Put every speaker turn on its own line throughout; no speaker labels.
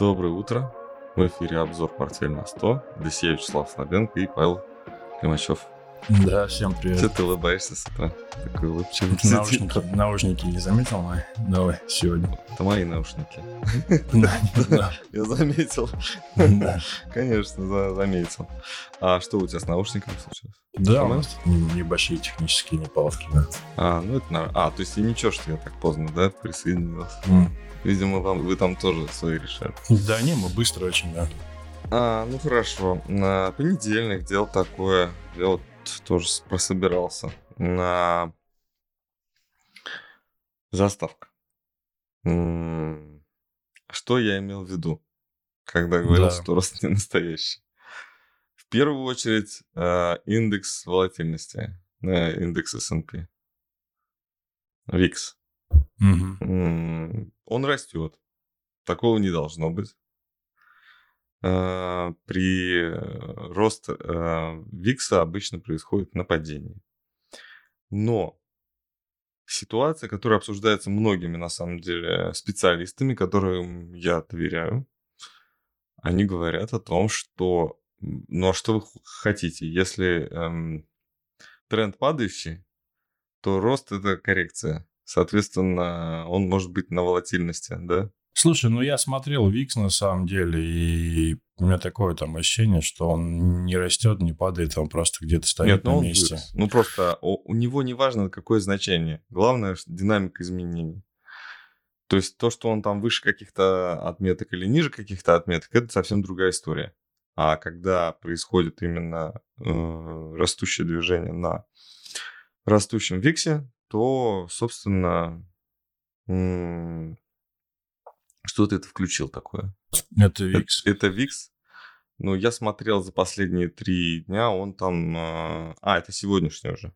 Доброе утро. В эфире обзор «Портфель на 100». Здесь я, Вячеслав Слабенко и Павел Климачев.
Да, всем привет.
Что ты улыбаешься с утра? Такой улыбчивый.
Наушники, наушники не заметил мои? Давай, сегодня.
Это мои наушники.
Да,
Я заметил. Конечно, за- заметил. А что у тебя с наушниками случилось?
Да, у нас небольшие технические неполадки.
А, ну это нормально. А, то есть и ничего, что я так поздно, да, присоединился. Видимо, вам, вы там тоже свои решали.
Да не, мы быстро очень, да.
А, ну хорошо. На понедельник делал такое. Вот тоже прособирался. На заставка. М, Что я имел в виду, когда говорил,
Да.
что рост не настоящий? В первую очередь а, индекс волатильности, э, индекс S&P. VIX.
Мгм.
М, Он растет. Такого не должно быть. А, При э, рост э, Викса обычно происходит нападение. Но ситуация, которая обсуждается многими, на самом деле, специалистами, которым я доверяю, они говорят о том, что, ну а что вы хотите, если эм, тренд падающий, то рост это коррекция. Соответственно, он может быть на волатильности, да?
Слушай, ну я смотрел Викс на самом деле, и у меня такое там ощущение, что он не растет, не падает, он просто где-то стоит
Нет,
на
ну
месте.
вырос. Ну просто у него не важно, какое значение. Главное, динамика изменений. То есть то, что он там выше каких-то отметок или ниже каких-то отметок, это совсем другая история. А когда происходит именно э, растущее движение на растущем виксе, то, собственно, м, что ты это включил такое?
Это Викс.
Это Викс. Ну, я смотрел за последние три дня, он там... э, А, это сегодняшний уже.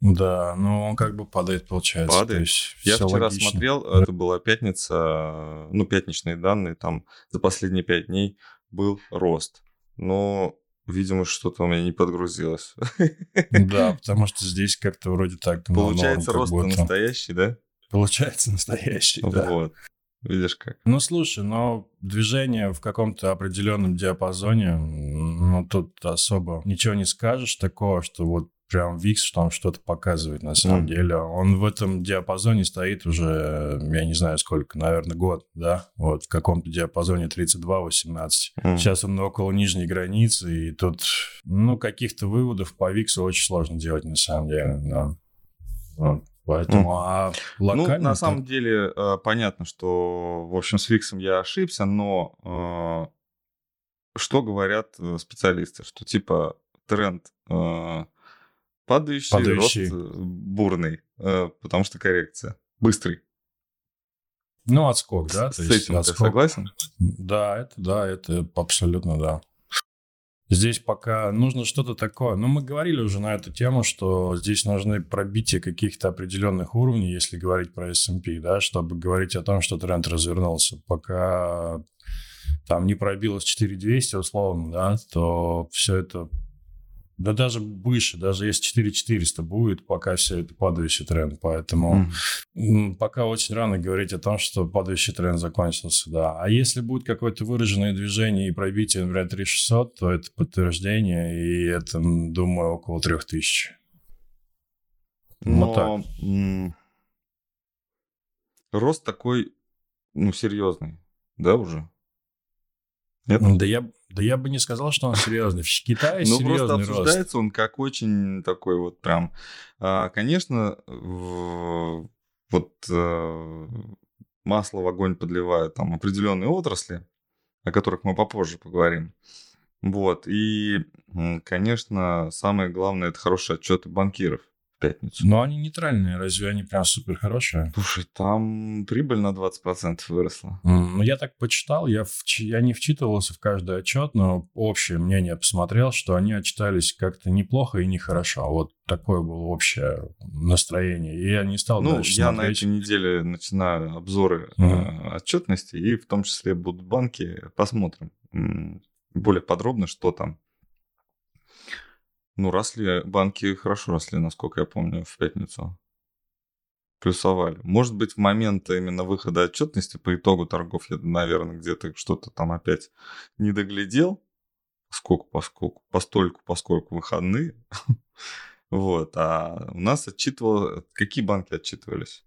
Да, ну он как бы падает, получается.
Падает.
Есть
Я вчера
логично.
смотрел, это была пятница, э, ну, пятничные данные, там за последние пять дней был рост. Но, видимо, что-то у меня не подгрузилось.
Да, потому что здесь как-то вроде так... ну,
Получается, рост настоящий, да?
Получается настоящий, да.
Вот. Видишь как.
Ну, слушай, но движение в каком-то определенном диапазоне, ну, тут особо ничего не скажешь такого, что вот прям Викс что он что-то показывает на самом
Мгм.
деле. Он в этом диапазоне стоит уже, я не знаю сколько, наверное, год, да? Вот в каком-то диапазоне 32-18.
М.
Сейчас он около нижней границы, и тут, ну, каких-то выводов по Виксу очень сложно делать на самом деле, да. Вот. Поэтому, а локально...
Ну, на
так-
самом деле, э, понятно, что, в общем, с Виксом я ошибся, но э, что говорят э, специалисты? Что, типа, тренд э, падающий,
Падающий.
рост э, бурный, э, потому что коррекция. Быстрый.
Ну, отскок, да?
С
то
с
есть
этим ты
отскок.
согласен?
Да, это да, это абсолютно да. Здесь пока нужно что-то такое. Ну, мы говорили уже на эту тему, что здесь нужны пробития каких-то определенных уровней, если говорить про S&P, да, чтобы говорить о том, что тренд развернулся. Пока там не пробилось 4200 условно, да, то все это... Да даже выше, даже если 4400 будет, пока все это падающий тренд. Поэтому...
М,
Пока очень рано говорить о том, что падающий тренд закончился, да. А если будет какое-то выраженное движение и пробитие, например, 3600, то это подтверждение, и это, думаю, около 3000. Вот так.
Но рост такой, ну, серьезный, да, уже? Нет?
Да я, да я бы не сказал, что он серьезный. В Китае
Ну, просто
серьезный рост.
обсуждается он как очень такой вот прям... а, Конечно, вот э, масло в огонь подливают там определенные отрасли, о которых мы попозже поговорим. Вот, и, конечно, самое главное, это хорошие отчеты банкиров пятницу.
Но они нейтральные, разве они прям супер хорошие?
Слушай, там прибыль на 20% выросла.
М, Ну, я так почитал, я, вч- я не вчитывался в каждый отчет, но общее мнение посмотрел, что они отчитались как-то неплохо и нехорошо. Вот такое было общее настроение. И я не стал
Ну,
дальше
я на
смотреть.
этой неделе начинаю обзоры
Мгм.
э, отчетности, и в том числе будут банки. Посмотрим более подробно, что там. Ну, росли банки хорошо росли, насколько я помню, в пятницу. плюсовали. Может быть, в момент именно выхода отчетности по итогу торгов я, наверное, где-то что-то там опять не доглядел, сколько поскольку, постольку, поскольку выходные. вот. А у нас отчитывал... Какие банки отчитывались?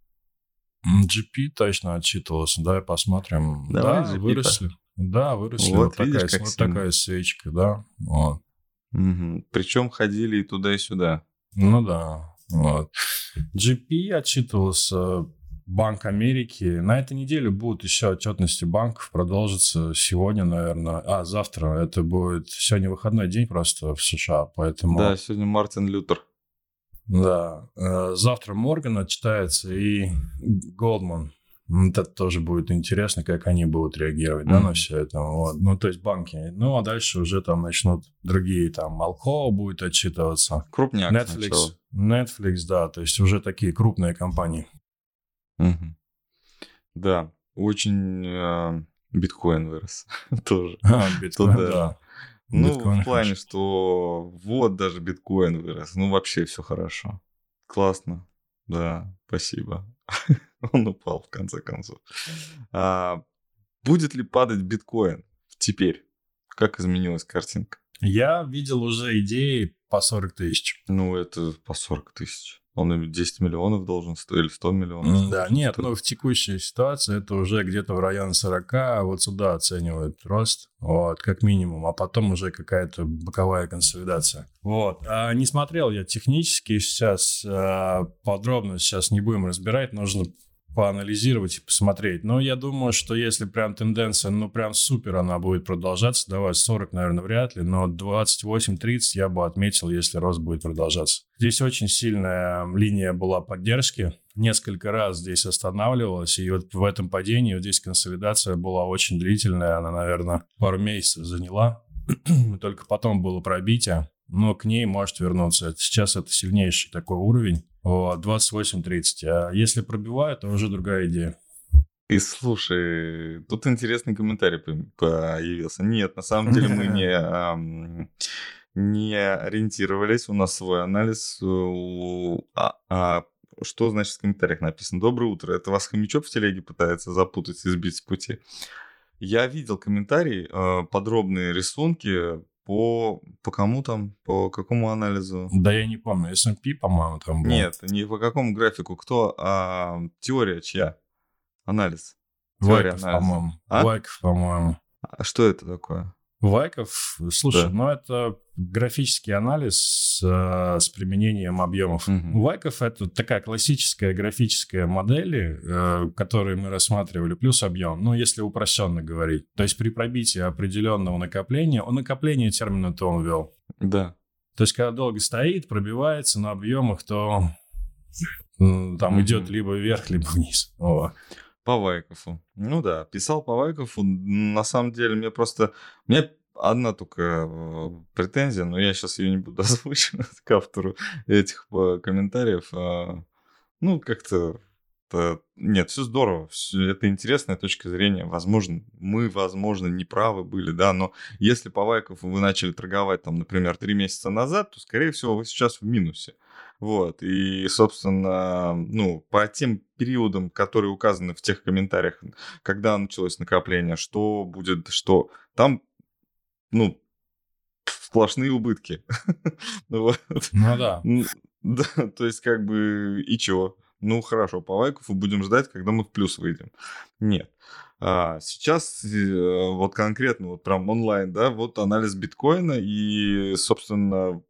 GP точно отчитывался. Давай посмотрим. Давай, да, выросли. Да, выросли. Вот, вот, видишь, такая, вот такая свечка, да. Вот.
Угу. Причем ходили и туда, и сюда.
Ну да. Вот. GP отчитывался Банк Америки. На этой неделе будут еще отчетности банков. Продолжится сегодня, наверное. А, завтра. Это будет сегодня выходной день просто в США, поэтому...
Да, сегодня Мартин Лютер.
Да. Э, завтра Морган отчитается и Голдман. Это тоже будет интересно, как они будут реагировать, mm-hmm. да, на все это. Вот. Ну, то есть банки. Ну, а дальше уже там начнут другие, там, Alcoa будет отчитываться.
Крупняк
Netflix. Сначала. Netflix, да, то есть уже такие крупные компании.
Угу. Да, очень э, биткоин вырос тоже.
А, биткоин, да. да.
Ну, биткоин в плане, хорошо. что вот даже биткоин вырос. Ну, вообще все хорошо. Классно. Да, спасибо. Он упал, в конце концов. А, будет ли падать биткоин теперь? Как изменилась картинка?
Я видел уже идеи по 40 тысяч.
Ну, это по 40 тысяч. Он 10 миллионов должен стоить, или 100 миллионов.
Да, нет, но в текущей ситуации это уже где-то в районе 40, а вот сюда оценивают рост, вот, как минимум, а потом уже какая-то боковая консолидация. Вот, а не смотрел я технически сейчас, а, подробно сейчас не будем разбирать, нужно поанализировать и посмотреть. Но я думаю, что если прям тенденция, ну прям супер она будет продолжаться, давай 40, наверное, вряд ли, но 28-30 я бы отметил, если рост будет продолжаться. Здесь очень сильная линия была поддержки, несколько раз здесь останавливалась, и вот в этом падении вот здесь консолидация была очень длительная, она, наверное, пару месяцев заняла, только потом было пробитие, но к ней может вернуться. Сейчас это сильнейший такой уровень. Вот, 28-30. А если пробивают, то уже другая идея.
И слушай, тут интересный комментарий появился. Нет, на самом деле мы не, не ориентировались, у нас свой анализ. А, а, что значит в комментариях написано? Доброе утро. Это вас хомячок в телеге пытается запутать и сбить с пути. Я видел комментарий, э, подробные рисунки по, по кому там? По какому анализу?
Да я не помню. S&P, по-моему, там
был. Нет, не по какому графику. Кто? А, теория чья? Анализ.
Теория Вайков, по-моему. А? Вайков, по-моему.
А что это такое?
Вайков, слушай, да. ну это графический анализ э, с применением объемов. Угу. Вайков это такая классическая графическая модель, э, которую мы рассматривали, плюс объем, ну если упрощенно говорить. То есть при пробитии определенного накопления, о накоплении термина-то он ввел.
Да.
То есть когда долго стоит, пробивается на объемах, то там угу. идет либо вверх, либо вниз. О.
По Вайкову. Ну да, писал по Вайкову. На самом деле, мне просто... Мне одна только э, претензия, но я сейчас ее не буду озвучивать к автору этих э, комментариев. А, ну, как-то нет, все здорово, все, это интересная точка зрения. Возможно, мы, возможно, не правы были, да, но если по Вайкову вы начали торговать, там, например, три месяца назад, то, скорее всего, вы сейчас в минусе. Вот, и, собственно, ну, по тем периодам, которые указаны в тех комментариях, когда началось накопление, что будет, что там, ну, сплошные убытки.
Ну, ну да.
Да, то есть как бы и чего? Ну хорошо, по лайков и будем ждать, когда мы в плюс выйдем. Нет. А, сейчас э, вот конкретно вот прям онлайн, да, вот анализ биткоина и, собственно,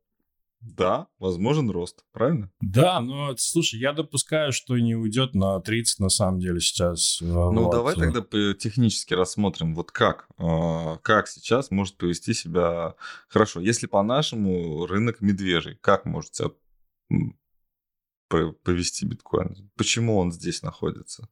да, возможен рост, правильно?
Да, но слушай, я допускаю, что не уйдет на 30 на самом деле сейчас.
Ну, вот. давай тогда технически рассмотрим, вот как, а, как сейчас может повести себя хорошо. Если по-нашему рынок медвежий, как может себя повести биткоин? Почему он здесь находится?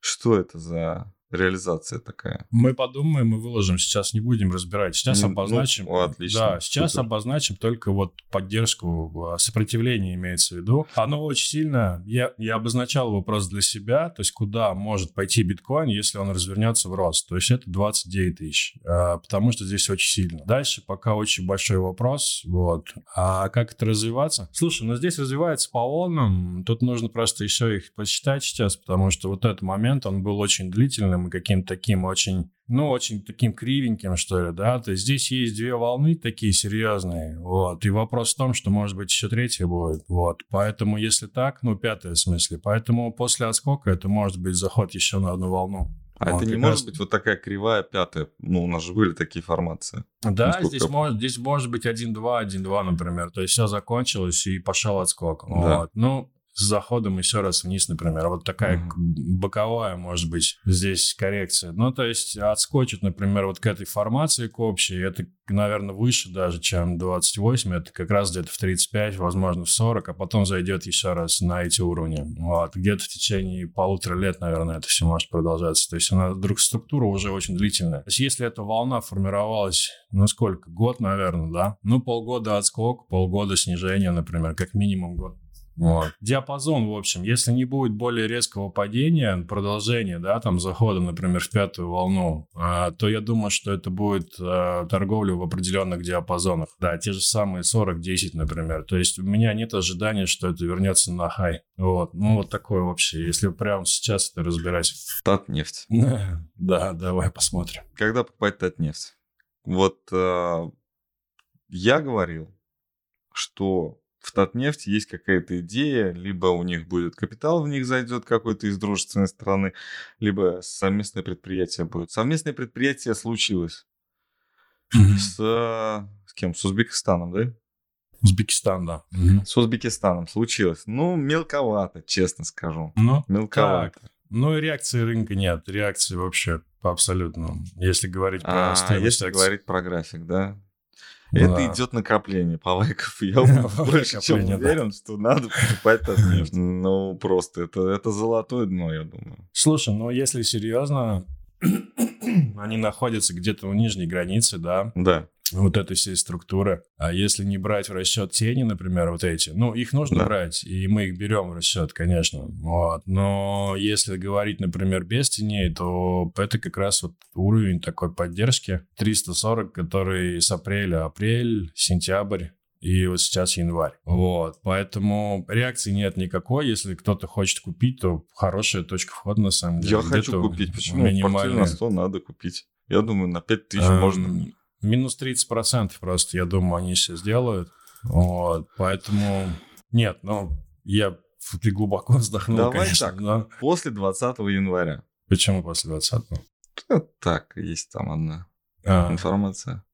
Что это за реализация такая.
Мы подумаем и выложим. Сейчас не будем разбирать. Сейчас
Ну,
обозначим.
ну, отлично,
Да, сейчас
супер.
обозначим только вот поддержку, а, сопротивление имеется в виду. Оно очень сильно... Я, я обозначал его просто для себя, то есть куда может пойти биткоин, если он развернется в рост. То есть это 29 тысяч, а, потому что здесь очень сильно. Дальше пока очень большой вопрос, вот. А как это развиваться? Слушай, ну здесь развивается по волнам. Тут нужно просто еще их посчитать сейчас, потому что вот этот момент, он был очень длительным и каким-то таким очень ну, очень таким кривеньким, что ли, да, то есть здесь есть две волны такие серьезные, вот, и вопрос в том, что, может быть, еще третья будет, вот, поэтому, если так, ну, пятая в смысле, поэтому после отскока это может быть заход еще на одну волну.
А
Вот,
это не может
раз-
быть вот такая кривая пятая? Ну, у нас же были такие формации.
Да,
Насколько
здесь, может, здесь может быть 1-2, 1-2, например, то есть все закончилось и пошел отскок,
Да.
вот, ну, с заходом еще раз вниз, например. Вот такая к- боковая, может быть, здесь коррекция. Ну, то есть отскочит, например, вот к этой формации, к общей, это, наверное, выше даже, чем 28, это как раз где-то в 35, возможно, в 40, а потом зайдет еще раз на эти уровни. Вот. Где-то в течение полутора лет, наверное, это все может продолжаться. То есть она, вдруг структура уже очень длительная. То есть если эта волна формировалась, ну, сколько? Год, наверное, да? Ну, полгода отскок, полгода снижения, например, как минимум год. Вот. Диапазон, в общем, если не будет более резкого падения, продолжения, да, там захода, например, в пятую волну, а, то я думаю, что это будет а, торговля в определенных диапазонах. Да, те же самые 40-10, например. То есть у меня нет ожидания, что это вернется на хай. Вот. Ну, вот такое вообще. Если прямо сейчас это разбирать.
Татнефть.
Да, давай посмотрим.
Когда покупать Татнефть? Вот э, я говорил, что в Татнефть есть какая-то идея, либо у них будет капитал, в них зайдет какой-то из дружественной страны, либо совместное предприятие будет. Совместное предприятие случилось с, э, с кем? С Узбекистаном, да?
Узбекистан, да. Мгм.
С Узбекистаном случилось. Ну, мелковато, честно скажу.
Ну,
Мелковато.
Ну и реакции рынка нет. Реакции вообще по абсолютно. Если говорить про
А
стоимость
если
акций.
говорить про график, да? Это
да.
идет накопление по лайков. Я больше чем уверен, что надо покупать Татнефть. Ну, просто это, это золотое дно, я думаю.
Слушай, ну если серьезно, они находятся где-то у нижней границы, да,
Да.
Вот этой всей структуры. А если не брать в расчет тени, например, вот эти, ну, их нужно
Да.
брать, и мы их берем в расчет, конечно. Вот. Но если говорить, например, без теней, то это как раз вот уровень такой поддержки 340, который с апреля, апрель, сентябрь, и вот сейчас январь. Вот, поэтому реакции нет никакой. Если кто-то хочет купить, то хорошая точка входа на самом деле.
Я хочу купить. Почему?
Минимальная.
на 100 надо купить. Я думаю, на 5000
Эм,
можно.
Минус 30% просто, я думаю, они все сделают. Вот, поэтому... Нет, ну, я... Ты глубоко вздохнул,
Давай
конечно.
так.
но
После 20 января.
Почему после 20-го?
Да, Так, есть там одна
А,
информация.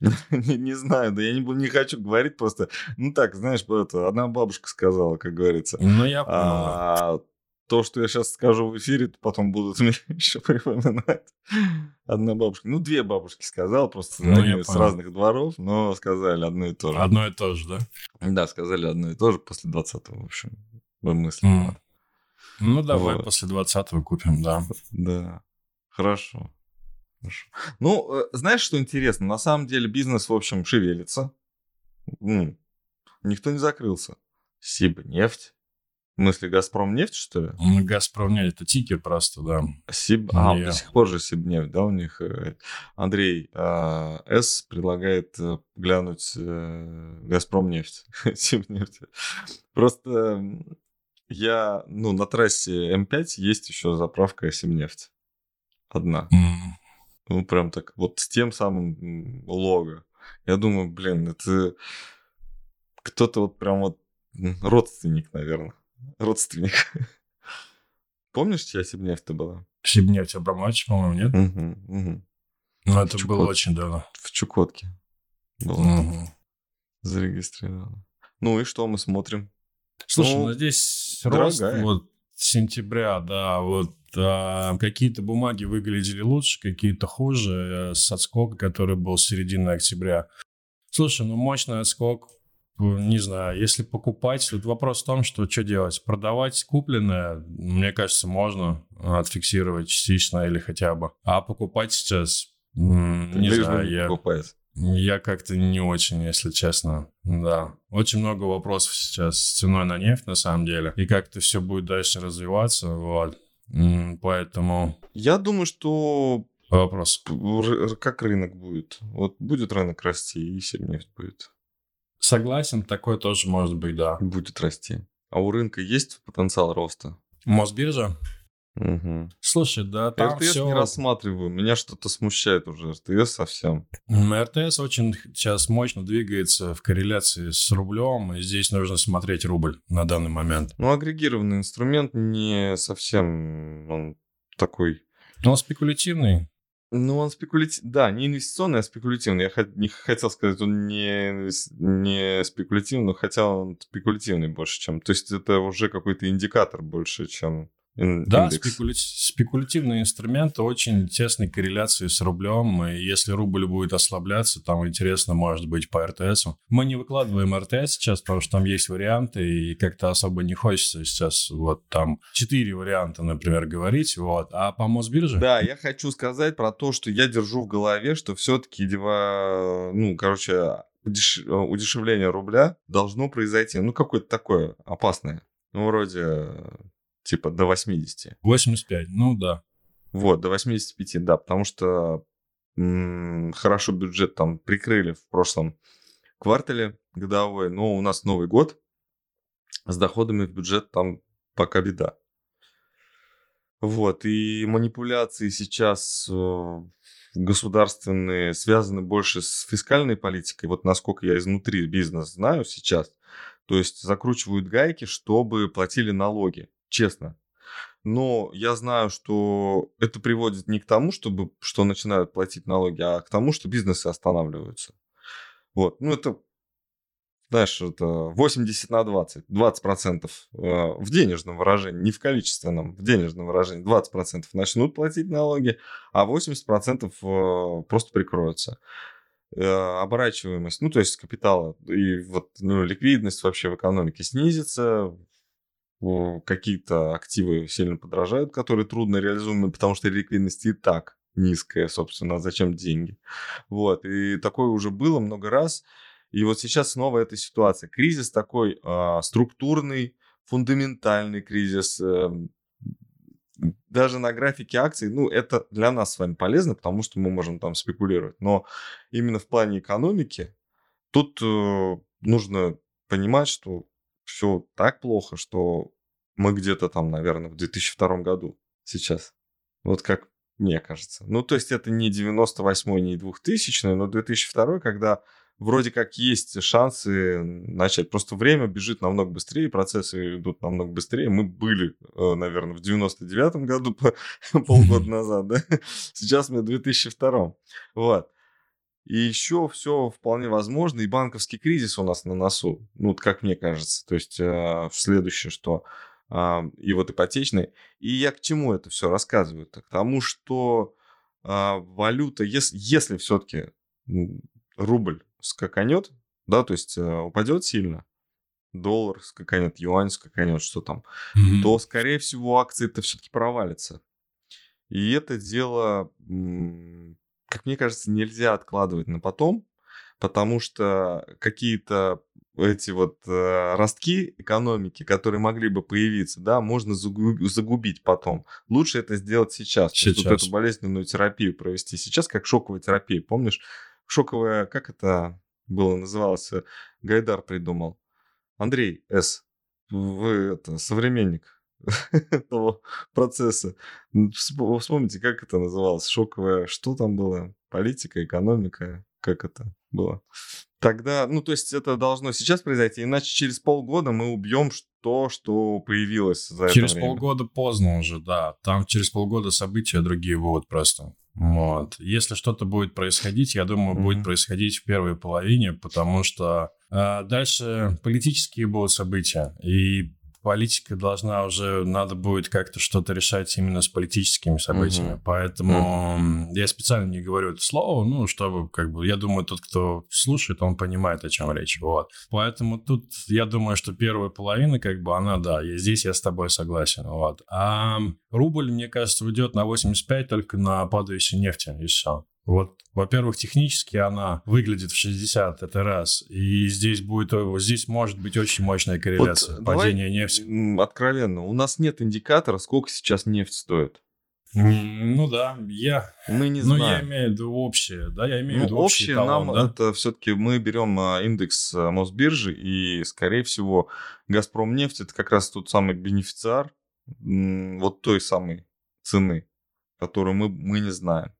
не, не знаю, да я не, не хочу говорить просто. Ну так, знаешь, это одна бабушка сказала, как говорится.
ну, я понял.
А то, что я сейчас скажу в эфире, то потом будут мне еще припоминать. Одна бабушка, ну, две бабушки сказала, просто
Ну,
они с
понял.
разных дворов, но сказали одно и то же.
Одно и то же, да?
Да, сказали одно и то же после 20-го, в общем, мы мысли.
М. Ну, давай
Вот.
после 20-го купим, да.
Да, хорошо. Хорошо. Ну, э, знаешь, что интересно? На самом деле бизнес, в общем, шевелится. М, Никто не закрылся. Сибнефть. В смысле, Газпром нефть, что ли?
Ну, Газпром, нет, это тикер просто, да.
Сиб... А,
Не.
до сих пор же Сибнефть, да, у них. э, Андрей а, С. предлагает э, глянуть э, Газпром нефть. Сибнефть. Просто я, ну, на трассе М5 есть еще заправка Сибнефть. Одна.
М.
Ну, прям так, вот с тем самым лого. Я думаю, блин, это кто-то вот прям вот родственник, наверное. Родственник. Помнишь, чья Сибнефть-то была?
Сибнефть Абрамович, по-моему, нет?
Мгм.
Ну, это
Чукот.
было очень давно.
В Чукотке была
Мгм.
зарегистрирована. Ну и что мы смотрим?
Слушай,
Ну,
ну, здесь рост вот сентября, да, вот а, какие-то бумаги выглядели лучше, какие-то хуже, э, с отскока, который был с середины октября. Слушай, ну мощный отскок, не знаю, если покупать, тут вопрос в том, что что делать? Продавать купленное, мне кажется, можно отфиксировать частично или хотя бы. А покупать сейчас, не
Лишь бы
знаю,
не
я,
покупает.
я как-то не очень, если честно. Да. Очень много вопросов сейчас с ценой на нефть, на самом деле. И как это все будет дальше развиваться, вот. Поэтому
Я думаю, что
вопрос.
как рынок будет. Вот будет рынок расти, и нефть будет.
Согласен, такое тоже может быть, да.
Будет расти. А у рынка есть потенциал роста?
Мосбиржа?
Угу.
Слушай, да, там
РТС
все...
не рассматриваю. Меня что-то смущает уже РТС совсем.
РТС очень сейчас мощно двигается в корреляции с рублем, и здесь нужно смотреть рубль на данный момент.
Ну, агрегированный инструмент не совсем он такой...
Он спекулятивный.
Ну, он спекулятивный. Да, не инвестиционный, а спекулятивный. Я не хотел сказать, он не, не спекулятивный, но хотя он спекулятивный больше, чем... То есть это уже какой-то индикатор больше, чем
Да, спекуля- спекулятивные инструменты очень тесной корреляции с рублем, и если рубль будет ослабляться, там интересно может быть по РТС. Мы не выкладываем РТС сейчас, потому что там есть варианты, и как-то особо не хочется сейчас вот там четыре варианта, например, говорить, вот. А по Мосбирже?
Да, я хочу сказать про то, что я держу в голове, что все-таки, ну, короче, удеш- удешевление рубля должно произойти. Ну, какое-то такое опасное. Ну, вроде, типа, до 80.
85, ну да.
Вот, до 85, да, потому что м, хорошо бюджет там прикрыли в прошлом квартале годовой, но у нас Новый год, с доходами в бюджет там пока беда. Вот, и манипуляции сейчас э, государственные связаны больше с фискальной политикой, вот насколько я изнутри бизнес знаю сейчас, то есть закручивают гайки, чтобы платили налоги, честно. Но я знаю, что это приводит не к тому, чтобы, что начинают платить налоги, а к тому, что бизнесы останавливаются. Вот, ну это, знаешь, это 80 на 20, 20 процентов э, в денежном выражении, не в количественном, в денежном выражении 20 процентов начнут платить налоги, а 80 процентов э, просто прикроются. Э, Оборачиваемость, ну то есть капитала и вот ну, ликвидность вообще в экономике снизится, какие-то активы сильно подорожают, которые трудно реализуемы, потому что ликвидность и так низкая, собственно, а зачем деньги? Вот, и такое уже было много раз, и вот сейчас снова эта ситуация. Кризис такой а, структурный, фундаментальный кризис, эм, даже на графике акций, ну, это для нас с вами полезно, потому что мы можем там спекулировать, но именно в плане экономики тут э, нужно понимать, что все так плохо, что мы где-то там, наверное, в 2002 году сейчас. Вот как мне кажется. Ну, то есть это не 98 не 2000 но 2002 когда вроде как есть шансы начать. Просто время бежит намного быстрее, процессы идут намного быстрее. Мы были, э, наверное, в 99 году, полгода назад, да? Сейчас мы в 2002. Вот. И еще все вполне возможно, и банковский кризис у нас на носу, ну, как мне кажется. То есть э, следующее, что и вот ипотечный. И я к чему это все рассказываю? -то? К тому, что э, валюта, если, если все-таки рубль скаканет, да, то есть э, упадет сильно, доллар скаканет, юань скаканет, что там,
Мгм.
то, скорее всего, акции-то все-таки провалятся. И это дело, как мне кажется, нельзя откладывать на потом, потому что какие-то эти вот э, ростки экономики, которые могли бы появиться, да, можно загу- загубить потом. Лучше это сделать сейчас. Есть вот
Сейчас.
эту болезненную терапию провести сейчас, как шоковая терапия. Помнишь, шоковая, как это было называлось, э, Гайдар придумал. Андрей С. Вы это, современник этого процесса. Вспомните, как это называлось? Шоковая, что там было? Политика, экономика, как это было? Тогда, ну, то есть это должно сейчас произойти, иначе через полгода мы убьем то, что появилось за
Через
это время.
полгода поздно уже, да. Там через полгода события другие будут просто. Вот. Если что-то будет происходить, я думаю, будет
Мгм.
происходить в первой половине, потому что э, дальше политические будут события. И политика должна уже, надо будет как-то что-то решать именно с политическими событиями. Угу. Поэтому угу. я специально не говорю это слово, ну, чтобы, как бы, я думаю, тот, кто слушает, он понимает, о чем речь. Вот. Поэтому тут, я думаю, что первая половина, как бы, она, да, и здесь я с тобой согласен. Вот. А рубль, мне кажется, уйдет на 85 только на падающей нефти, и все. Вот, во-первых, технически она выглядит в 60, это раз. И здесь будет, здесь может быть очень мощная корреляция. Вот падение нефти.
Откровенно, у нас нет индикатора, сколько сейчас нефть стоит.
Ну да, я.
Мы не знаем.
Ну я имею в виду общее, да, я имею в ну, виду
общее. Общее нам да? это все-таки мы берем а, индекс а, Мосбиржи и, скорее всего, Газпром нефть это как раз тот самый бенефициар вот той самой цены, которую мы мы не знаем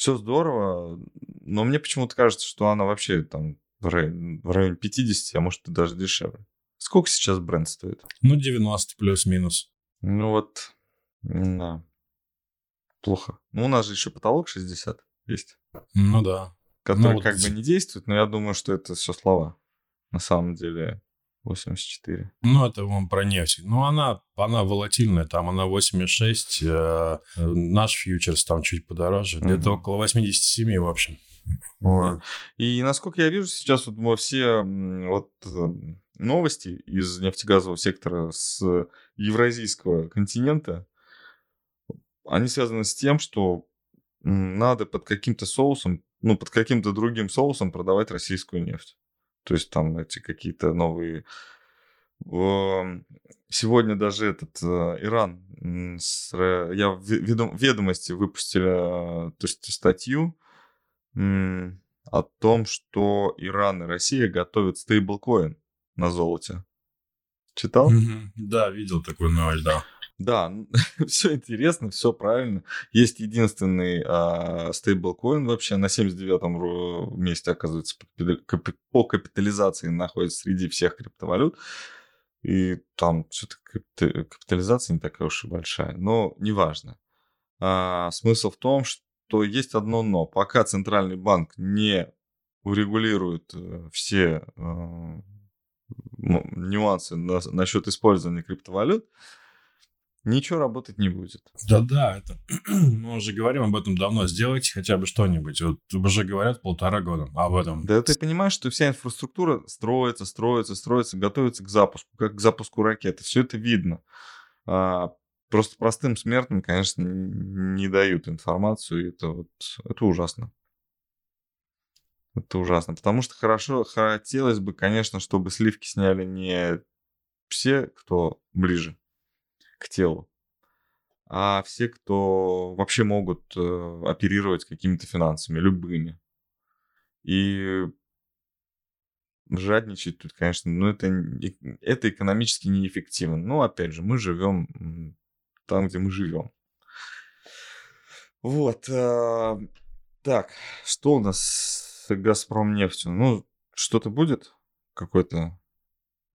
все здорово, но мне почему-то кажется, что она вообще там в районе, в районе 50, а может и даже дешевле. Сколько сейчас бренд стоит?
Ну, 90 плюс-минус.
Ну вот, да. Плохо. Ну, у нас же еще потолок 60 есть.
Ну да.
Который ну, как вот... бы не действует, но я думаю, что это все слова. На самом деле 84.
Ну, это вам про нефть. Ну, она, она волатильная, там она 86, э, наш фьючерс там чуть подороже, mm-hmm. где-то около 87, в общем.
Вот. И насколько я вижу сейчас вот все вот э, новости из нефтегазового сектора с евразийского континента, они связаны с тем, что надо под каким-то соусом, ну, под каким-то другим соусом продавать российскую нефть. То есть там эти какие-то новые... Сегодня даже этот э, Иран, я в ведомости выпустили то есть, статью о том, что Иран и Россия готовят стейблкоин на золоте. Читал?
Да, видел такую новость, да.
Да, все интересно, все правильно. Есть единственный а, стейблкоин вообще на 79-м месте, оказывается, по капитализации находится среди всех криптовалют. И там что-то капитализация не такая уж и большая, но неважно. А, смысл в том, что есть одно но. Пока центральный банк не урегулирует э, все э, нюансы насчет использования криптовалют, ничего работать не будет.
Да-да, это мы уже говорим об этом давно. Сделайте хотя бы что-нибудь. Вот уже говорят полтора года об этом.
Да ты понимаешь, что вся инфраструктура строится, строится, строится, готовится к запуску, как к запуску ракеты. Все это видно. А, просто простым смертным, конечно, не дают информацию. Это вот это ужасно. Это ужасно. Потому что хорошо, хотелось бы, конечно, чтобы сливки сняли не все, кто ближе, к телу, а все, кто вообще могут э, оперировать какими-то финансами, любыми. И жадничать тут, конечно, ну это, это экономически неэффективно. Но опять же, мы живем там, где мы живем. Вот. Э, так, что у нас с Газпром нефтью? Ну, что-то будет? Какой-то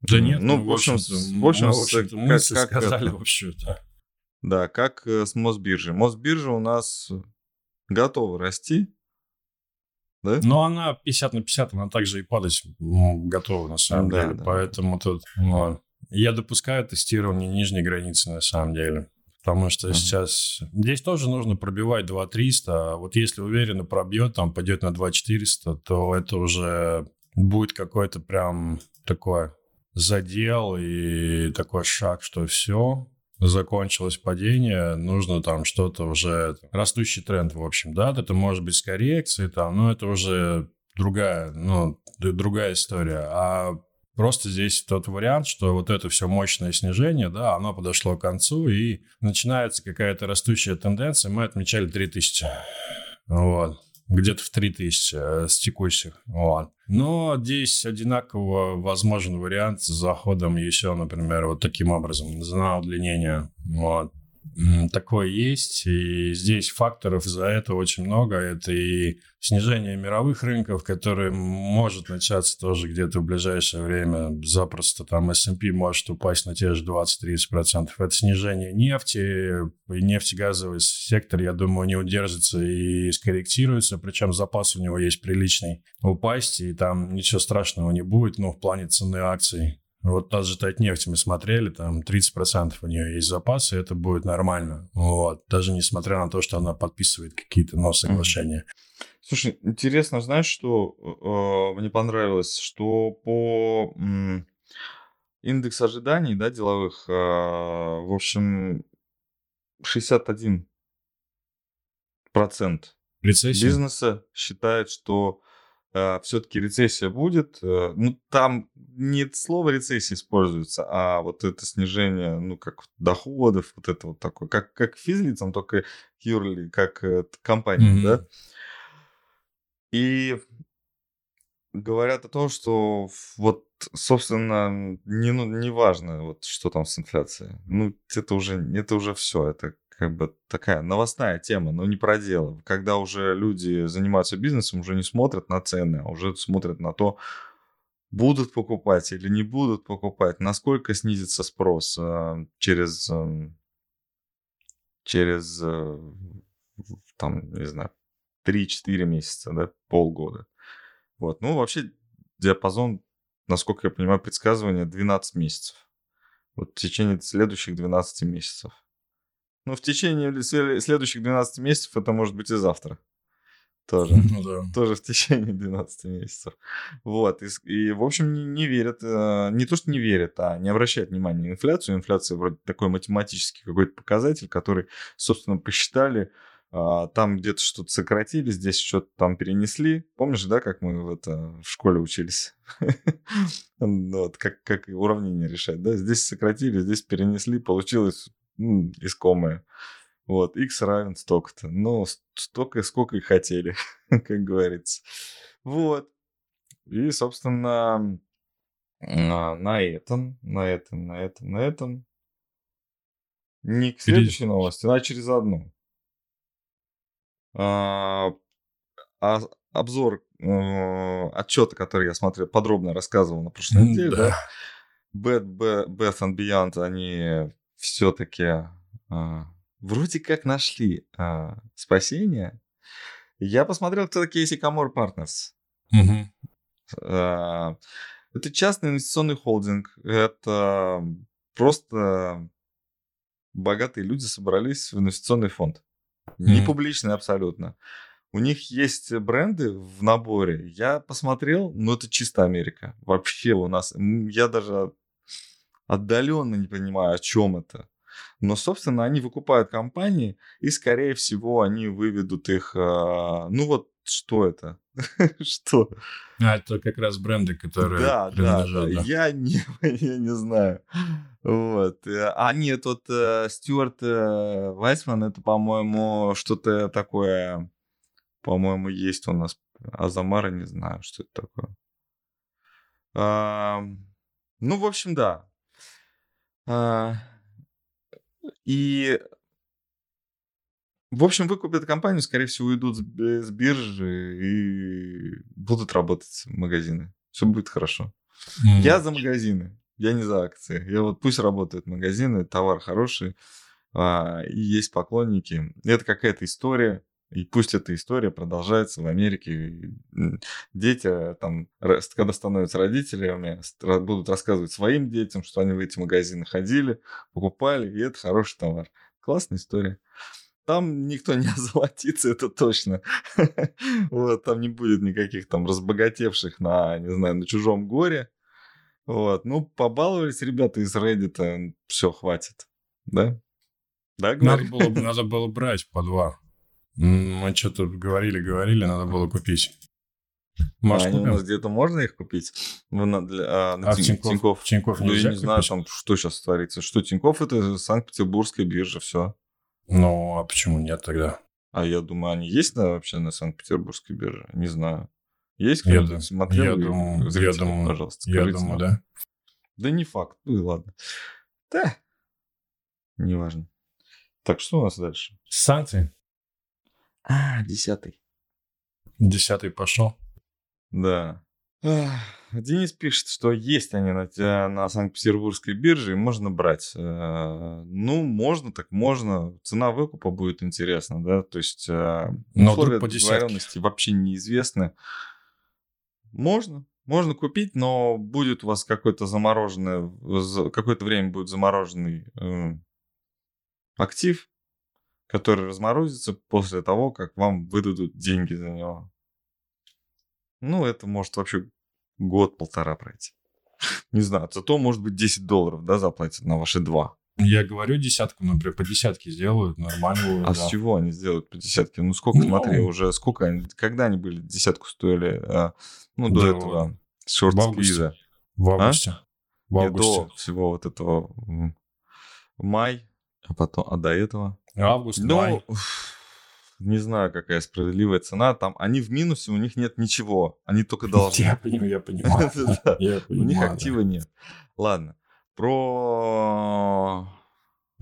да нет, ну, ну в общем, в общем, в общем мы как, как сказали это, вообще-то.
Да, как э, с Мосбиржей. Мосбиржа у нас готова расти,
да? Но она 50 на 50, она также и падать готова, на самом да, деле. Да. Поэтому тут ну, я допускаю тестирование нижней границы, на самом деле. Потому что uh-huh. сейчас здесь тоже нужно пробивать 2300. А вот если уверенно пробьет, там пойдет на 2400, то это уже будет какой-то прям такое задел и такой шаг, что все, закончилось падение, нужно там что-то уже... Растущий тренд, в общем, да, это может быть с коррекцией там, но это уже другая, ну, другая история. А Просто здесь тот вариант, что вот это все мощное снижение, да, оно подошло к концу, и начинается какая-то растущая тенденция. Мы отмечали 3000. Вот где-то в 3000 э, с текущих. Вот. Но здесь одинаково возможен вариант с заходом еще, например, вот таким образом, на удлинение. Вот. Такое есть, и здесь факторов за это очень много. Это и снижение мировых рынков, которое может начаться тоже где-то в ближайшее время. Запросто там S&P может упасть на те же 20-30%. Это снижение нефти, и нефтегазовый сектор, я думаю, не удержится и скорректируется, причем запас у него есть приличный упасть, и там ничего страшного не будет, ну, в плане цены акций. Вот та же Татнефть мы смотрели, там 30% у нее есть запасы, это будет нормально. Вот. Даже несмотря на то, что она подписывает какие-то но соглашения.
Слушай, интересно, знаешь, что э, мне понравилось, что по м, индекс ожиданий, да, деловых, э, в общем, 61 процент
Рецессия?
бизнеса считает, что э, все-таки рецессия будет. Э, ну, там не слово рецессия используется, а вот это снижение, ну, как доходов, вот это вот такое, как, как физлицам, только юрли, как э, компания,
Мгм.
да. И говорят о том, что вот, собственно, не, ну, не важно, вот, что там с инфляцией. Ну, это уже, это уже все. Это как бы такая новостная тема, но не про дело. Когда уже люди занимаются бизнесом, уже не смотрят на цены, а уже смотрят на то, будут покупать или не будут покупать, насколько снизится спрос э, через, э, через э, там, не знаю, 3-4 месяца, да, полгода. Вот. Ну, вообще диапазон, насколько я понимаю, предсказывания 12 месяцев. Вот в течение следующих 12 месяцев. Ну, в течение сле- следующих 12 месяцев это может быть и завтра. Тоже.
Ну да.
Тоже в течение 12 месяцев. Вот. И, и, в общем, не, не верят. э, Не то, что не верят, а не обращают внимания на инфляцию. Инфляция вроде такой математический какой-то показатель, который, собственно, посчитали. а, Там где-то что-то сократили, здесь что-то там перенесли. Помнишь, да, как мы в, это, в школе учились? Вот, как, как уравнение решать, да? Здесь сократили, здесь перенесли, получилось искомое. Вот, x равен столько-то. Ну, столько, сколько и хотели, как говорится. Вот. И, собственно, а, на этом, на этом, на этом, на этом. Не к
Перейдем.
следующей новости, а через одну. А, а обзор отчета, который я смотрел, подробно рассказывал на прошлой неделе, да,
Да.
Bad, Ba- Bath and Beyond, они все-таки вроде как нашли а, спасение. Я посмотрел, кто такие Sycamore Partners. А, Это частный инвестиционный холдинг. Это просто богатые люди собрались в инвестиционный фонд. Не
Мгм.
публичный абсолютно. У них есть бренды в наборе. Я посмотрел, но это чисто Америка. Вообще у нас... Я даже отдаленно не понимаю, о чем это. Но, собственно, они выкупают компании, и, скорее всего, они выведут их... а, Ну вот, что это? Что?
А, это как раз бренды, которые
Да, да, да. Я не, я не знаю. Вот. Э, А нет, вот э, Стюарт э, Вайсман, это, по-моему, что-то такое, по-моему, есть у нас. Азамара, не знаю, что это такое. А, ну, в общем, да. А, и, в общем, выкупят компанию, скорее всего, уйдут с биржи и будут работать магазины. Все будет хорошо.
М.
Я за магазины, я не за акции. Я вот пусть работают магазины, товар хороший, а, и есть поклонники. Это какая-то история, и пусть эта история продолжается в Америке. Дети э, там, когда становятся родителями, будут рассказывать своим детям, что они в эти магазины ходили, покупали, и это хороший товар. Классная история. Там никто не озолотится, это точно. Вот, там не будет никаких там разбогатевших на, не знаю, на чужом горе. Вот, ну, побаловались ребята из Reddit, все, хватит. Да? Да,
Надо было, бы- надо было брать по два. Мы что-то говорили-говорили, надо было купить.
А
Может,
они у нас где-то можно их купить? На, для- а, на
А в
Тин-
Тинькофф-
Тинькофф?
в Тинькофф
Ну, я не знаю, там, что сейчас творится. Что, Тинькофф это Санкт-Петербургская биржа, все.
Ну, а почему нет тогда?
А я думаю, они есть на, вообще на Санкт-Петербургской бирже? Не знаю. Есть
Я
кто-нибудь?
ду-
Смотрел?
я думаю- я думаю-
пожалуйста,
Я думаю,
нам.
да.
Да не факт. Ну и ладно. Да. Неважно. Так, что у нас дальше?
Санкции.
А, десятый.
Десятый пошел.
Да. Денис пишет, что есть они на, на Санкт-Петербургской бирже, и можно брать. Э, Ну, можно, так можно. Цена выкупа будет интересна, да, то есть э,
Но
условия
по
договоренности вообще неизвестны. Можно, Можно купить, но будет у вас какой-то замороженный, какое-то время будет замороженный э, актив, который разморозится после того, как вам выдадут деньги за него. Ну, это может вообще год-полтора пройти. Не знаю, зато может быть 10 долларов, да, заплатят на ваши два.
Я говорю десятку, например, по десятке сделают нормально.
А да. с чего они сделают по десятке? Ну сколько, ну, смотри, уже сколько они, когда они были десятку стоили, а, ну до да, этого шорт-сквиза.
В августе. А?
В августе. до всего вот этого май, а потом, а до этого?
Август, ну, май.
Не знаю, какая справедливая цена. Там они в минусе, у них нет ничего. Они только должны.
Я понимаю, я понимаю.
У них актива нет. Ладно. Про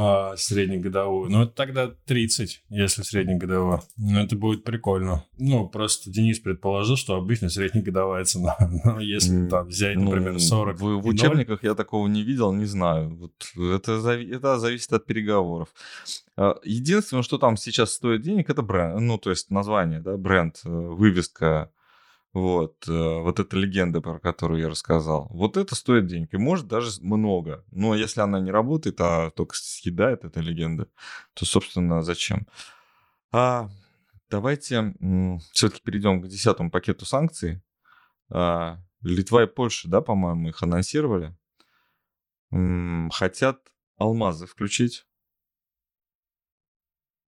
а, среднегодовую. Ну, это тогда 30, если среднегодовую. Ну, это будет прикольно. Ну, просто Денис предположил, что обычно среднегодовая цена. Но если там взять, ну, например, 40
В, в учебниках 0... я такого не видел, не знаю. Вот это, это зависит от переговоров. А, единственное, что там сейчас стоит денег, это бренд. Ну, то есть название, да, бренд, э, вывеска вот, э, вот эта легенда, про которую я рассказал, вот это стоит денег. И может даже много. Но если она не работает, а только съедает эта легенда, то, собственно, зачем? А давайте все-таки перейдем к десятому пакету санкций. А, Литва и Польша, да, по-моему, их анонсировали. Хотят алмазы включить.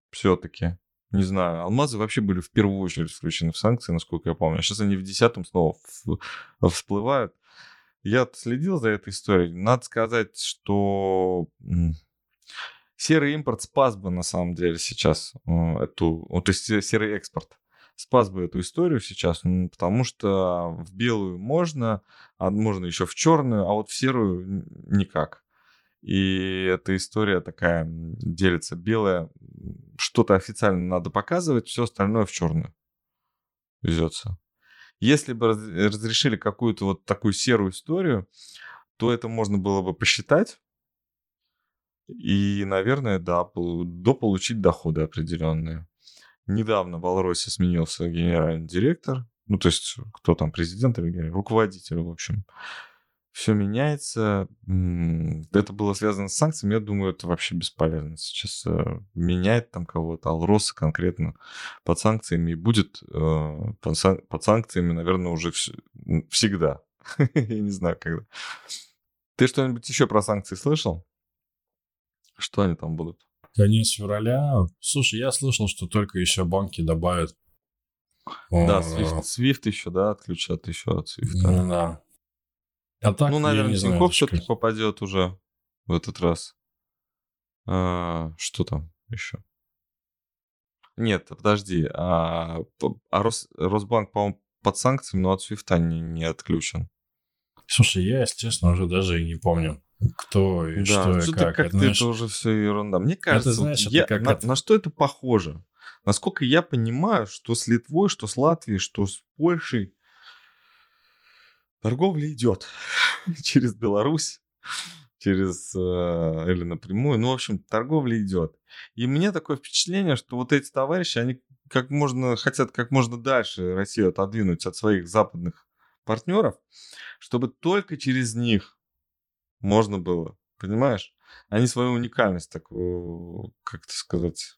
Все-таки не знаю, алмазы вообще были в первую очередь включены в санкции, насколько я помню. Сейчас они в десятом снова всплывают. Я следил за этой историей. Надо сказать, что серый импорт спас бы на самом деле сейчас э, эту, то есть серый экспорт спас бы эту историю сейчас, потому что в белую можно, а можно еще в черную, а вот в серую никак. И эта история такая делится белая. Что-то официально надо показывать, все остальное в черную везется. Если бы разрешили какую-то вот такую серую историю, то это можно было бы посчитать. И, наверное, да, дополучить доходы определенные. Недавно в Алросе сменился генеральный директор. Ну, то есть, кто там, президент или руководитель, в общем все меняется. Это было связано с санкциями, я думаю, это вообще бесполезно. Сейчас э, менять там кого-то, Алроса конкретно под санкциями и будет э, под, сан- под санкциями, наверное, уже вс- всегда. я не знаю, когда. Ты что-нибудь еще про санкции слышал? Что они там будут?
Конец февраля. Слушай, я слышал, что только еще банки добавят.
Да, Swift, Swift еще, да, отключат еще от Swift.
Ну, да.
А так, ну, наверное, Тинькофф все-таки попадет уже в этот раз. А, что там еще? Нет, подожди. А, а Рос, Росбанк, по-моему, под санкциями, но от Свифта не, не отключен.
Слушай, я, если честно, уже даже и не помню, кто и да, что и как.
как это, знаешь, это уже все ерунда. Мне кажется, это, знаешь, я, это как на, это... на что это похоже? Насколько я понимаю, что с Литвой, что с Латвией, что с Польшей торговля идет через Беларусь, через э, или напрямую. Ну, в общем, торговля идет. И мне такое впечатление, что вот эти товарищи, они как можно хотят как можно дальше Россию отодвинуть от своих западных партнеров, чтобы только через них можно было, понимаешь? Они свою уникальность так, как это сказать,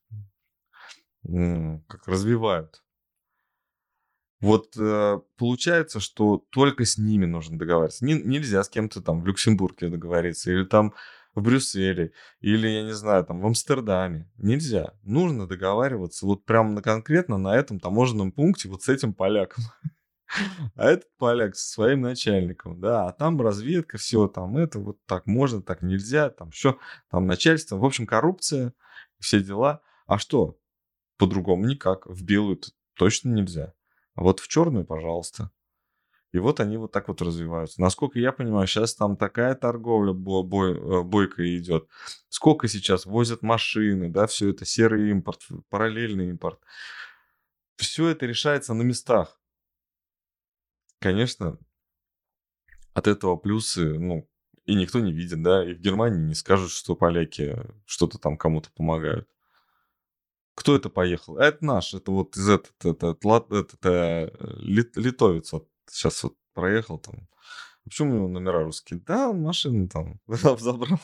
как развивают. Вот э, получается, что только с ними нужно договариваться. Не, нельзя с кем-то там в Люксембурге договориться, или там в Брюсселе, или, я не знаю, там в Амстердаме. Нельзя. Нужно договариваться вот прямо на конкретно на этом таможенном пункте вот с этим поляком. А этот поляк со своим начальником, да, а там разведка, все, там это вот так можно, так нельзя, там все, там начальство, в общем, коррупция, все дела. А что? По-другому никак. В белую точно нельзя. А вот в черную, пожалуйста. И вот они вот так вот развиваются. Насколько я понимаю, сейчас там такая торговля бой, бой, э, бойкая идет. Сколько сейчас возят машины, да, все это серый импорт, параллельный импорт. Все это решается на местах. Конечно, от этого плюсы, ну, и никто не видит, да, и в Германии не скажут, что поляки что-то там кому-то помогают. Кто это поехал? Это наш, это вот из этот, этот, этот, этот э, лит, литовец вот сейчас вот проехал там. Почему у него номера русские? Да, машину там забрал.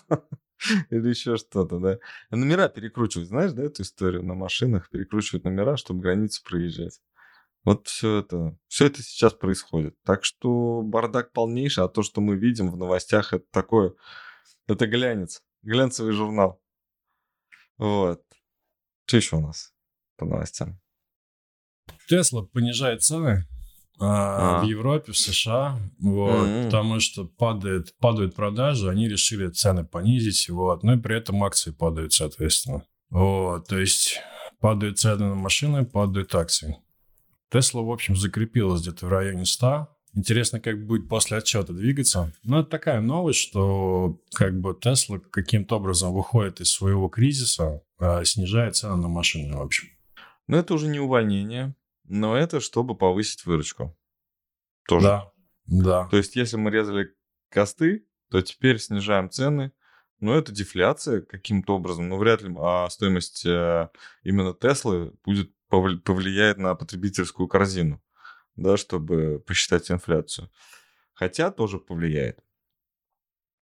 Или еще что-то, да. Номера перекручивают, знаешь, да, эту историю на машинах, перекручивают номера, чтобы границу проезжать. Вот все это, все это сейчас происходит. Так что бардак полнейший, а то, что мы видим в новостях, это такое, это глянец, глянцевый журнал. Вот. Что еще у нас по новостям?
Тесла понижает цены а, а. в Европе, в США, вот, mm-hmm. потому что падает, падают продажи, они решили цены понизить, вот, ну и при этом акции падают, соответственно. Вот, то есть падают цены на машины, падают акции. Тесла, в общем, закрепилась где-то в районе 100. Интересно, как будет после отчета двигаться. Но это такая новость, что как бы Тесла каким-то образом выходит из своего кризиса, а снижает цены на машины, в общем.
Но это уже не увольнение, но это чтобы повысить выручку. Тоже.
Да, да.
То есть, если мы резали косты, то теперь снижаем цены, но это дефляция каким-то образом. Но вряд ли а стоимость э, именно Теслы будет повлияет на потребительскую корзину, да, чтобы посчитать инфляцию. Хотя тоже повлияет.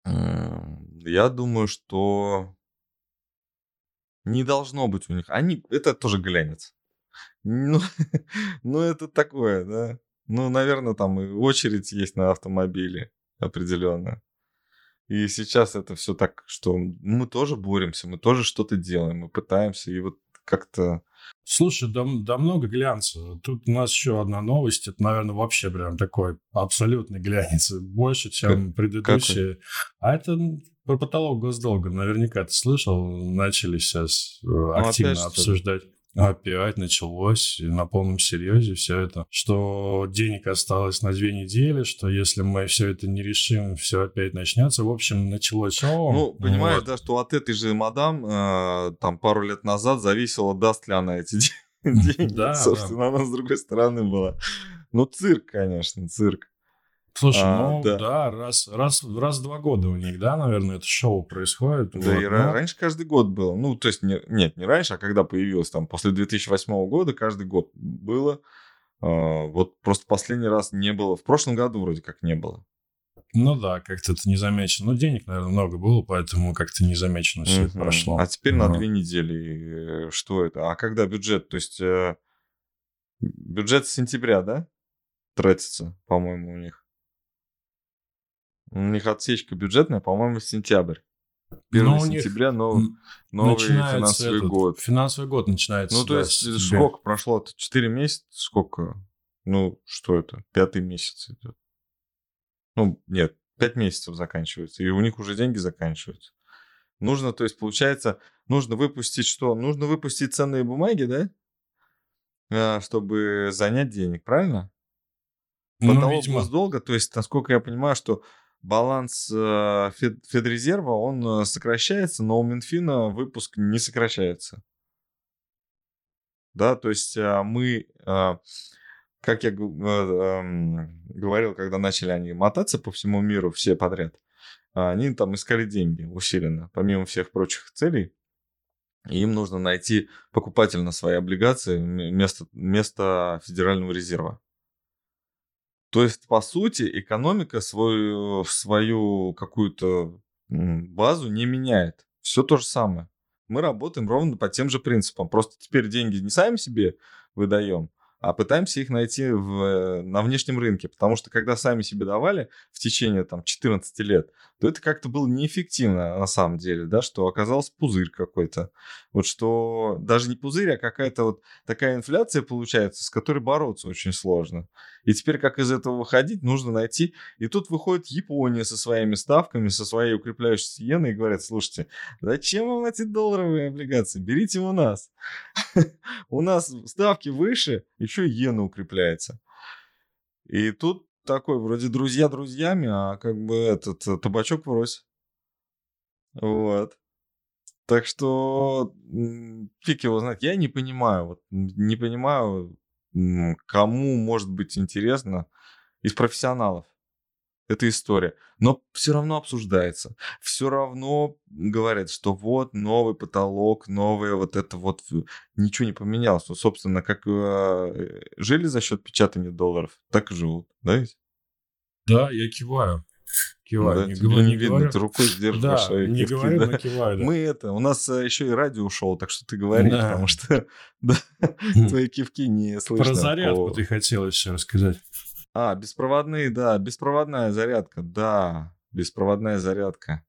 Я думаю, что не должно быть у них. Они, это тоже глянец. Ну, ну это такое, да. Ну, наверное, там и очередь есть на автомобиле определенно. И сейчас это все так, что мы тоже боремся, мы тоже что-то делаем, мы пытаемся, и вот как-то
Слушай, да, да много глянца. Тут у нас еще одна новость. Это, наверное, вообще прям такой абсолютный глянец. Больше, чем как, предыдущие. Какой? А это про потолок госдолга. Наверняка ты слышал. Начали сейчас э, ну, активно обсуждать. Опять началось на полном серьезе все это, что денег осталось на две недели, что если мы все это не решим, все опять начнется. В общем, началось шоу.
Ну, понимаешь, вот. да, что от этой же мадам э, там пару лет назад зависело, даст ли она эти деньги. Да, Собственно, да. она с другой стороны была. Ну, цирк, конечно, цирк.
Слушай, а, ну да, да раз, раз, раз в два года у них, да, наверное, это шоу происходит.
Да, вот, и но... раньше каждый год было. Ну, то есть, не, нет, не раньше, а когда появилось там, после 2008 года каждый год было. А, вот просто последний раз не было. В прошлом году вроде как не было.
Ну да, как-то это не замечено. Ну, денег, наверное, много было, поэтому как-то не замечено все это прошло.
А теперь uh на две недели. Э, что это? А когда бюджет? То есть э, бюджет с сентября, да? Тратится, по-моему, у них. У них отсечка бюджетная, по-моему, сентябрь. 1 Но сентября нов... новый финансовый этот, год.
Финансовый год начинается.
Ну, то да, есть, с сколько прошло? 4 месяца? Сколько? Ну, что это? Пятый месяц идет. Ну, нет, 5 месяцев заканчивается. И у них уже деньги заканчиваются. Нужно, то есть, получается, нужно выпустить что? Нужно выпустить ценные бумаги, да? А, чтобы занять денег, правильно? Потолок ну, видимо. госдолга, то есть, насколько я понимаю, что баланс э, Федрезерва, он э, сокращается, но у Минфина выпуск не сокращается. Да, то есть э, мы, как я эм, говорил, когда начали они мотаться по всему миру, все подряд, они там искали деньги усиленно, помимо всех прочих целей. им нужно найти покупателя на свои облигации вместо, вместо Федерального резерва. То есть, по сути, экономика свою, свою какую-то базу не меняет. Все то же самое. Мы работаем ровно по тем же принципам. Просто теперь деньги не сами себе выдаем, а пытаемся их найти в, на внешнем рынке. Потому что когда сами себе давали в течение там, 14 лет, то это как-то было неэффективно на самом деле, да, что оказался пузырь какой-то. Вот что даже не пузырь, а какая-то вот такая инфляция получается, с которой бороться очень сложно. И теперь как из этого выходить, нужно найти. И тут выходит Япония со своими ставками, со своей укрепляющейся иеной и говорят, слушайте, зачем вам эти долларовые облигации? Берите у нас. У нас ставки выше, еще иена укрепляется. И тут такой, вроде друзья друзьями, а как бы этот э, табачок врозь. Вот. Так что фиг его знает. Я не понимаю, вот не понимаю, кому может быть интересно из профессионалов эта история. Но все равно обсуждается. Все равно говорят, что вот новый потолок, новое вот это вот ничего не поменялось. Ну, собственно, как э, жили за счет печатания долларов, так и живут, да ведь?
Да, я киваю. Киваю.
Да,
не
тебе
говорю,
не
не
видно,
говорю.
ты рукой сдерживаешь
Да, не говорю,
да.
но киваю, да.
Мы это, у нас э, еще и радио ушел, так что ты говори,
Да.
потому что да, твои кивки не слышно.
Про зарядку ты хотел еще рассказать.
А, беспроводные, да, беспроводная зарядка, да, беспроводная зарядка.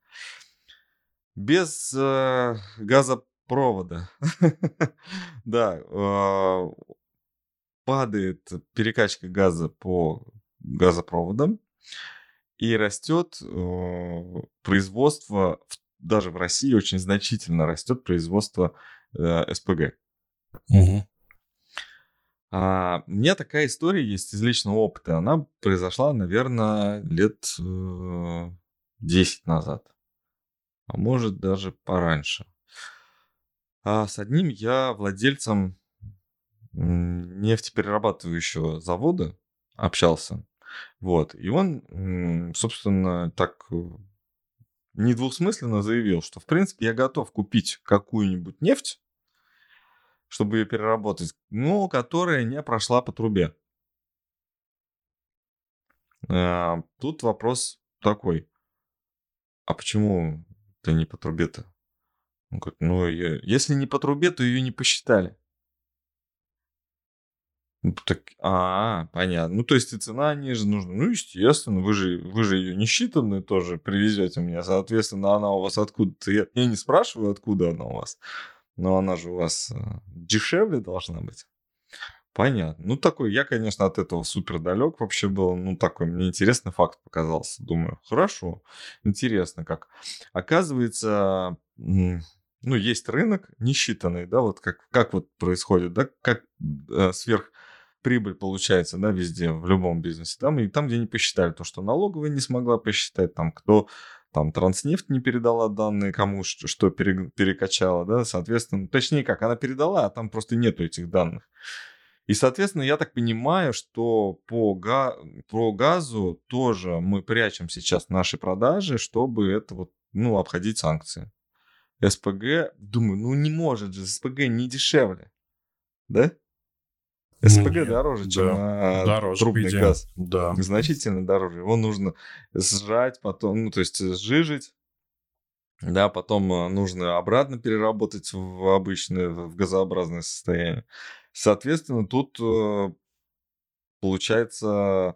Без э, газопровода, да, э, падает перекачка газа по газопроводам и растет э, производство, даже в России очень значительно растет производство э, СПГ. А, у меня такая история есть из личного опыта. Она произошла, наверное, лет э, 10 назад. А может, даже пораньше. А с одним я владельцем нефтеперерабатывающего завода общался. Вот. И он, собственно, так э, недвусмысленно заявил, что, в принципе, я готов купить какую-нибудь нефть, чтобы ее переработать, но которая не прошла по трубе. А, Тут вопрос такой. А почему ты не по трубе-то? Он говорит, ну, если не по трубе, то ее не посчитали. Ну, Так, а, понятно. Ну, то есть и цена ниже нужна. Ну, естественно, вы же, вы же ее не считанную тоже привезете мне. Соответственно, она у вас откуда-то. Я, я не спрашиваю, откуда она у вас. Но она же у вас э, дешевле должна быть. Понятно. Ну, такой, я, конечно, от этого супер далек вообще был. Ну, такой, мне интересный факт показался. Думаю, хорошо, интересно как. Оказывается, ну, есть рынок несчитанный, да, вот как, как вот происходит, да, как э, сверхприбыль получается, да, везде, в любом бизнесе. Там, и там, где не посчитали, то, что налоговая не смогла посчитать, там, кто там Транснефть не передала данные, кому что, что пере- перекачала, да, соответственно, точнее как, она передала, а там просто нету этих данных. И, соответственно, я так понимаю, что по, га- по газу тоже мы прячем сейчас наши продажи, чтобы это вот, ну, обходить санкции. СПГ, думаю, ну не может же, СПГ не дешевле, да? СПГ
Нет,
дороже, чем
да.
а,
Дороже,
трубный
идее.
газ.
Да.
Значительно дороже. Его нужно сжать, потом, ну, то есть сжижить, да, потом э, нужно обратно переработать в обычное, в газообразное состояние. Соответственно, тут э, получается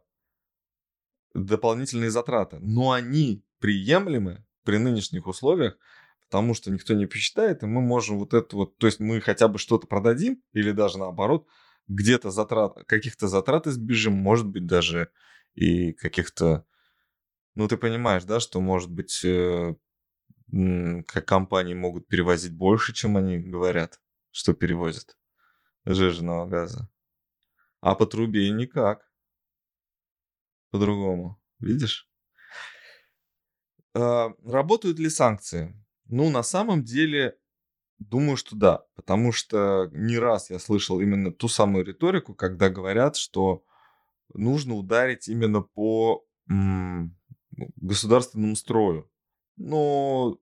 дополнительные затраты. Но они приемлемы при нынешних условиях, потому что никто не посчитает, и мы можем вот это вот, то есть мы хотя бы что-то продадим, или даже наоборот, где-то затрат, каких-то затрат избежим, может быть, даже и каких-то, ну, ты понимаешь, да, что, может быть, э, как компании могут перевозить больше, чем они говорят, что перевозят жиженного газа. А по трубе никак. По-другому. Видишь? А, Работают ли санкции? Ну, на самом деле, думаю, что да. Потому что не раз я слышал именно ту самую риторику, когда говорят, что нужно ударить именно по м, государственному строю. Но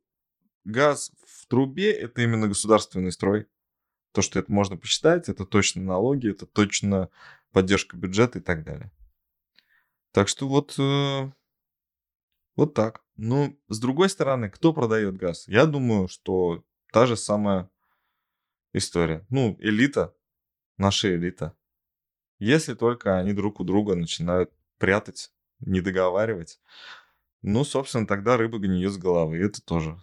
газ в трубе – это именно государственный строй. То, что это можно посчитать, это точно налоги, это точно поддержка бюджета и так далее. Так что вот, э, вот так. Ну, с другой стороны, кто продает газ? Я думаю, что та же самая история. Ну, элита, наша элита. Если только они друг у друга начинают прятать, не договаривать, ну, собственно, тогда рыба гниет с головы. Это тоже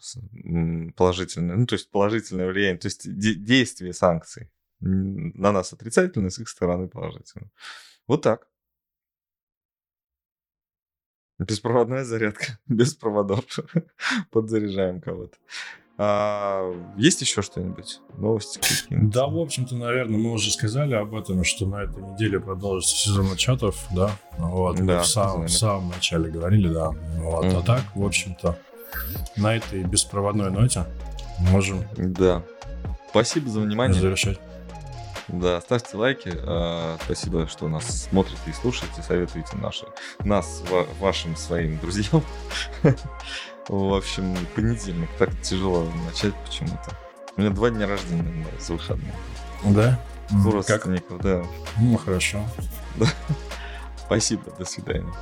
положительное, ну, то есть положительное влияние, то есть де- действие санкций на нас отрицательное, с их стороны положительное. Вот так. Беспроводная зарядка, без проводов. Подзаряжаем кого-то. А, есть еще что-нибудь? Новости какие-нибудь?
Да, в общем-то, наверное, мы уже сказали об этом, что на этой неделе продолжится сезон отчетов, да. Вот, мы
Да,
в, самом,
сказали.
в самом начале говорили, да. Вот, а
Мгм.
так, в общем-то, на этой беспроводной ноте можем
Да. Спасибо за внимание.
завершать.
Да, ставьте лайки. а, Спасибо, что нас смотрите и слушаете. Советуйте наши, нас ва- вашим своим друзьям. В общем, понедельник. Так тяжело начать почему-то. У меня два дня рождения наверное, за выходные.
Да?
У
Как?
да.
Ну, хорошо.
Спасибо, до свидания.